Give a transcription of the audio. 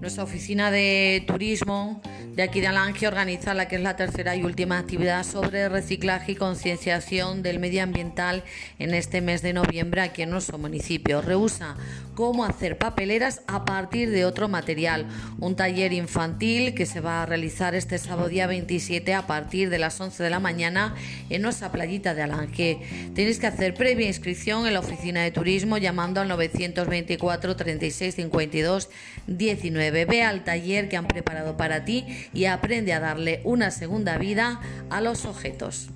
Nuestra oficina de turismo de aquí de Alange organiza la que es la tercera y última actividad sobre reciclaje y concienciación del medio ambiental en este mes de noviembre aquí en nuestro municipio. Reusa cómo hacer papeleras a partir de otro material. Un taller infantil que se va a realizar este sábado día 27 a partir de las 11 de la mañana en nuestra playita de Alange. Tenéis que hacer previa inscripción en la oficina de turismo llamando al 924 36 52 19 Ve al taller que han preparado para ti y aprende a darle una segunda vida a los objetos.